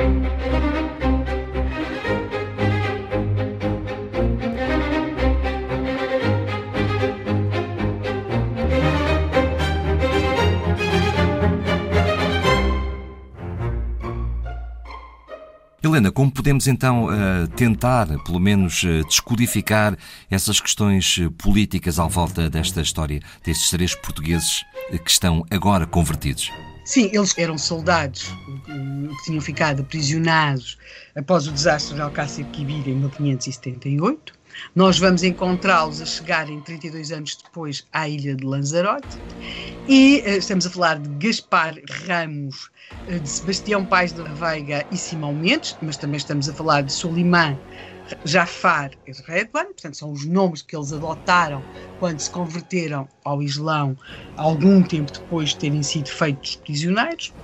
Thank you. Helena, como podemos então eh, tentar, pelo menos, eh, descodificar essas questões eh, políticas à volta desta história destes três portugueses que estão agora convertidos? Sim, eles eram soldados que tinham ficado aprisionados após o desastre de Alcácer Quibir em 1578. Nós vamos encontrá-los a chegarem 32 anos depois à ilha de Lanzarote. E estamos a falar de Gaspar Ramos eh, de Sebastião Pais da Veiga e Simão Mendes, mas também estamos a falar de Solimã Jafar e Redwan, portanto são os nomes que eles adotaram quando se converteram ao Islão, algum tempo depois de terem sido feitos prisioneiros,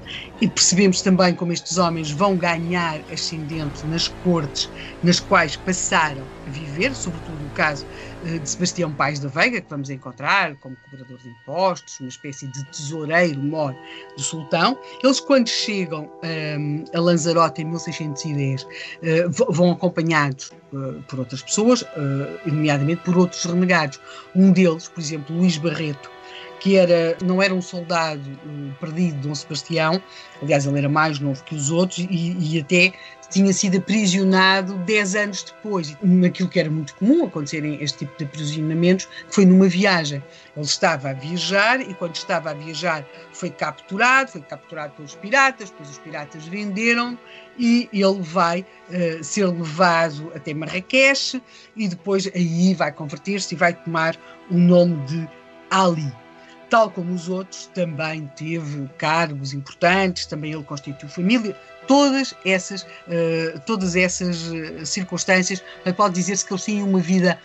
e percebemos também como estes homens vão ganhar ascendente nas cortes nas quais passaram a viver, sobretudo no caso de Sebastião Pais da Veiga, que vamos encontrar como cobrador de impostos, uma espécie de tesoureiro mor do sultão. Eles, quando chegam um, ehm, a Lanzarote em 1610, uh, eh, vão acompanhados uh, por outras pessoas, uh, nomeadamente por outros renegados. Um deles, por exemplo, Luís Barreto, que era, não era um soldado perdido Dom Sebastião, aliás, ele era mais novo que os outros e, e até tinha sido aprisionado 10 anos depois, naquilo que era muito comum acontecerem este tipo de aprisionamentos, que foi numa viagem. Ele estava a viajar e quando estava a viajar foi capturado, foi capturado pelos piratas, depois os piratas venderam e ele vai uh, ser levado até Marrakech e depois aí vai converter-se e vai tomar o nome de Ali tal como os outros, também teve cargos importantes, também ele constituiu família. Todas essas, uh, todas essas uh, circunstâncias, pode dizer-se que eles tinham uma vida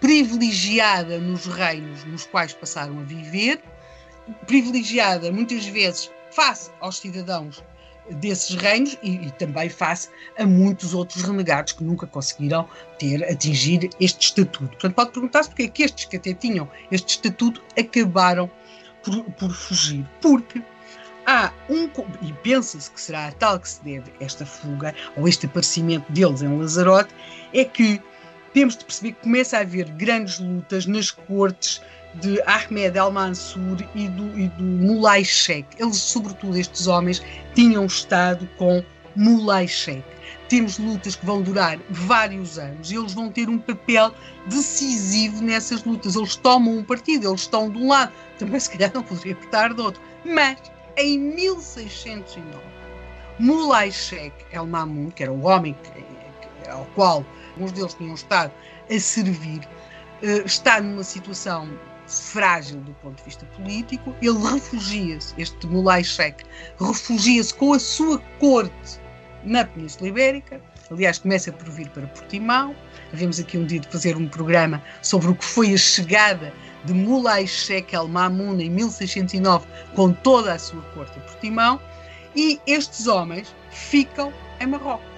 privilegiada nos reinos nos quais passaram a viver, privilegiada muitas vezes face aos cidadãos desses reinos e, e, também face a muitos outros renegados que nunca conseguiram ter, atingir este estatuto. Portanto, pode perguntar-se porque é que estes que até tinham este estatuto acabaram por, por fugir. Porque há um. E pensa-se que será a tal que se deve esta fuga, ou este aparecimento deles em Lazarote, é que temos de perceber que começa a haver grandes lutas nas cortes de Ahmed al-Mansur e do, e do Mulay Sheikh. Eles, sobretudo estes homens, tinham estado com Mulay Sheikh. Temos lutas que vão durar vários anos e eles vão ter um papel decisivo nessas lutas. Eles tomam um partido, eles estão de um lado, também se calhar não poderia estar do outro. Mas em 1609, Mulay Sheikh El Mamun, que era o homem que, ao qual alguns deles tinham estado a servir, eh, está numa situação frágil do ponto de vista político, ele refugia-se, este Mulay Sheikh, refugia-se com a sua corte na Península Ibérica, aliás começa por vir para Portimão, havemos aqui um dia de fazer um programa sobre o que foi a chegada de Mulay Sheikh El Mamun em 1609 com toda a sua corte a Portimão, e estes homens ficam em Marrocos.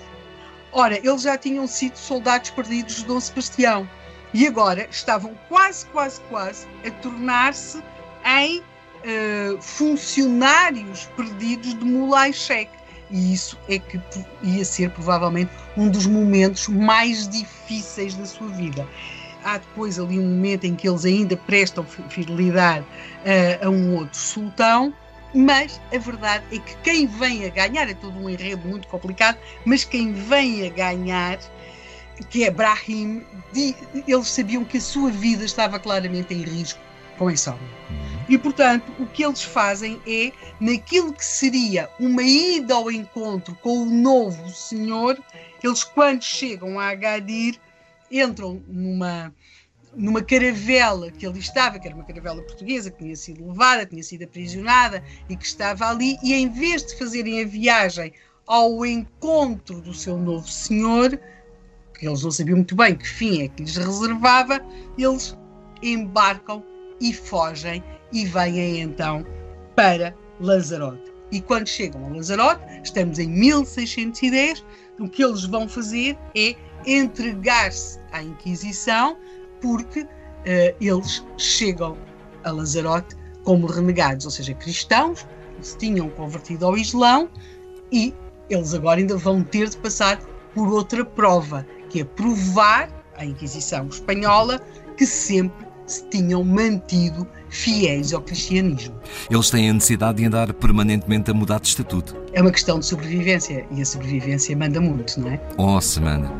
Ora, eles já tinham sido soldados perdidos de Dom Sebastião, e agora estavam quase, quase, quase a tornar-se em uh, funcionários perdidos de Mulay Sheikh. E isso é que ia ser provavelmente um dos momentos mais difíceis da sua vida. Há depois ali um momento em que eles ainda prestam fidelidade uh, a um outro sultão, mas a verdade é que quem vem a ganhar, é todo um enredo muito complicado, mas quem vem a ganhar que é Brahim, eles sabiam que a sua vida estava claramente em risco com esse homem. Uhum. E, portanto, o que eles fazem é, naquilo que seria uma ida ao encontro com o novo Senhor, eles, quando chegam a Agadir, entram numa, numa caravela que ali estava, que era uma caravela portuguesa, que tinha sido levada, tinha sido aprisionada e que estava ali, e em vez de fazerem a viagem ao encontro do seu novo Senhor, porque eles não sabiam muito bem que fim é que lhes reservava, eles embarcam e fogem e vêm então para Lanzarote. E quando chegam a Lanzarote, estamos em 1610, o que eles vão fazer é entregar-se à Inquisição, porque uh, eles chegam a Lanzarote como renegados, ou seja, cristãos, se tinham convertido ao Islão e eles agora ainda vão ter de passar por outra prova, que é provar à Inquisição espanhola que sempre se tinham mantido fiéis ao cristianismo. Eles têm a necessidade de andar permanentemente a mudar de estatuto. É uma questão de sobrevivência e a sobrevivência manda muito, não é? Oh, semana.